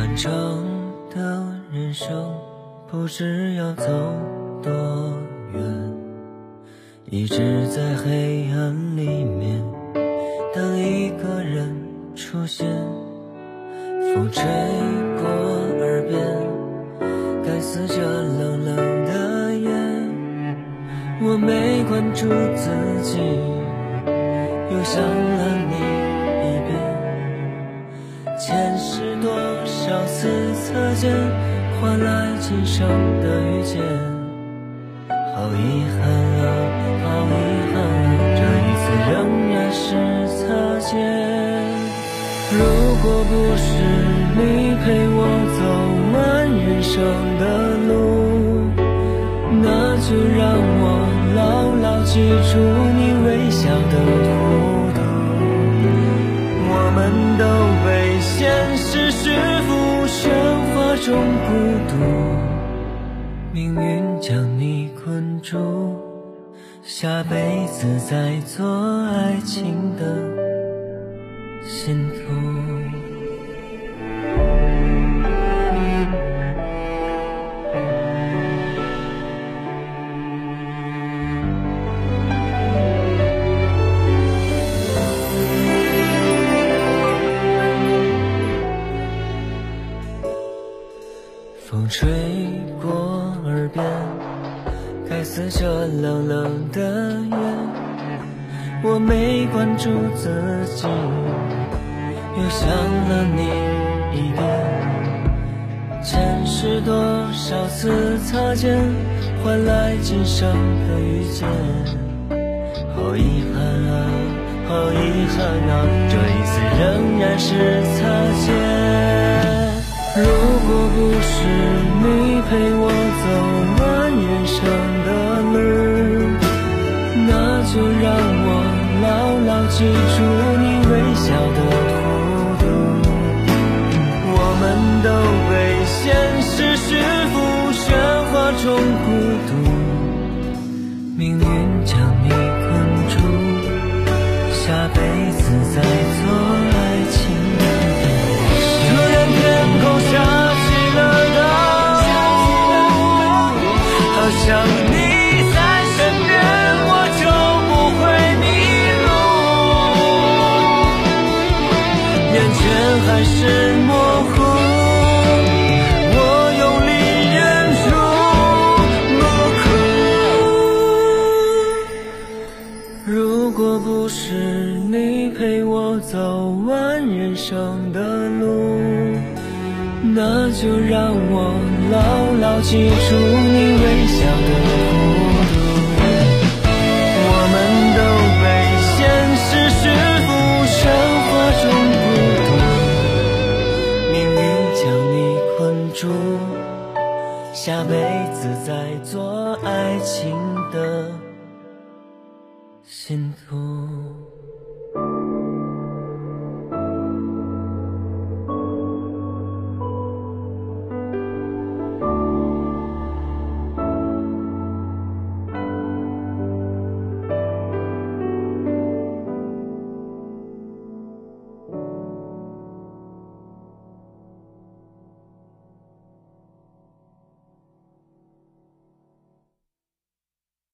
漫长的人生，不知要走多远，一直在黑暗里面等一个人出现。风吹过耳边，该死这冷冷的夜，我没关注自己，又想了你一遍。前世多少次擦肩，换来今生的遇见。好遗憾啊，好遗憾啊，这一次仍然是擦肩。如果不是你陪我走完人生的路，那就让我牢牢记住你微笑的弧度。我们都被。现实是副喧种孤独，命运将你困住，下辈子再做爱情的信徒。风吹过耳边，该死这冷冷的夜，我没关注自己，又想了你一遍。前世多少次擦肩，换来今生的遇见。好遗憾啊，好遗憾啊，这一次仍然是擦肩。如果不是你陪我走完人生的路，那就让我牢牢记住你微笑的弧度。我们都被现实束缚喧哗中孤独，命运将你困住，下辈子再是模糊，我用力忍住不哭。如果不是你陪我走完人生的路，那就让我牢牢记住你微笑的。下辈子再做爱情的信徒。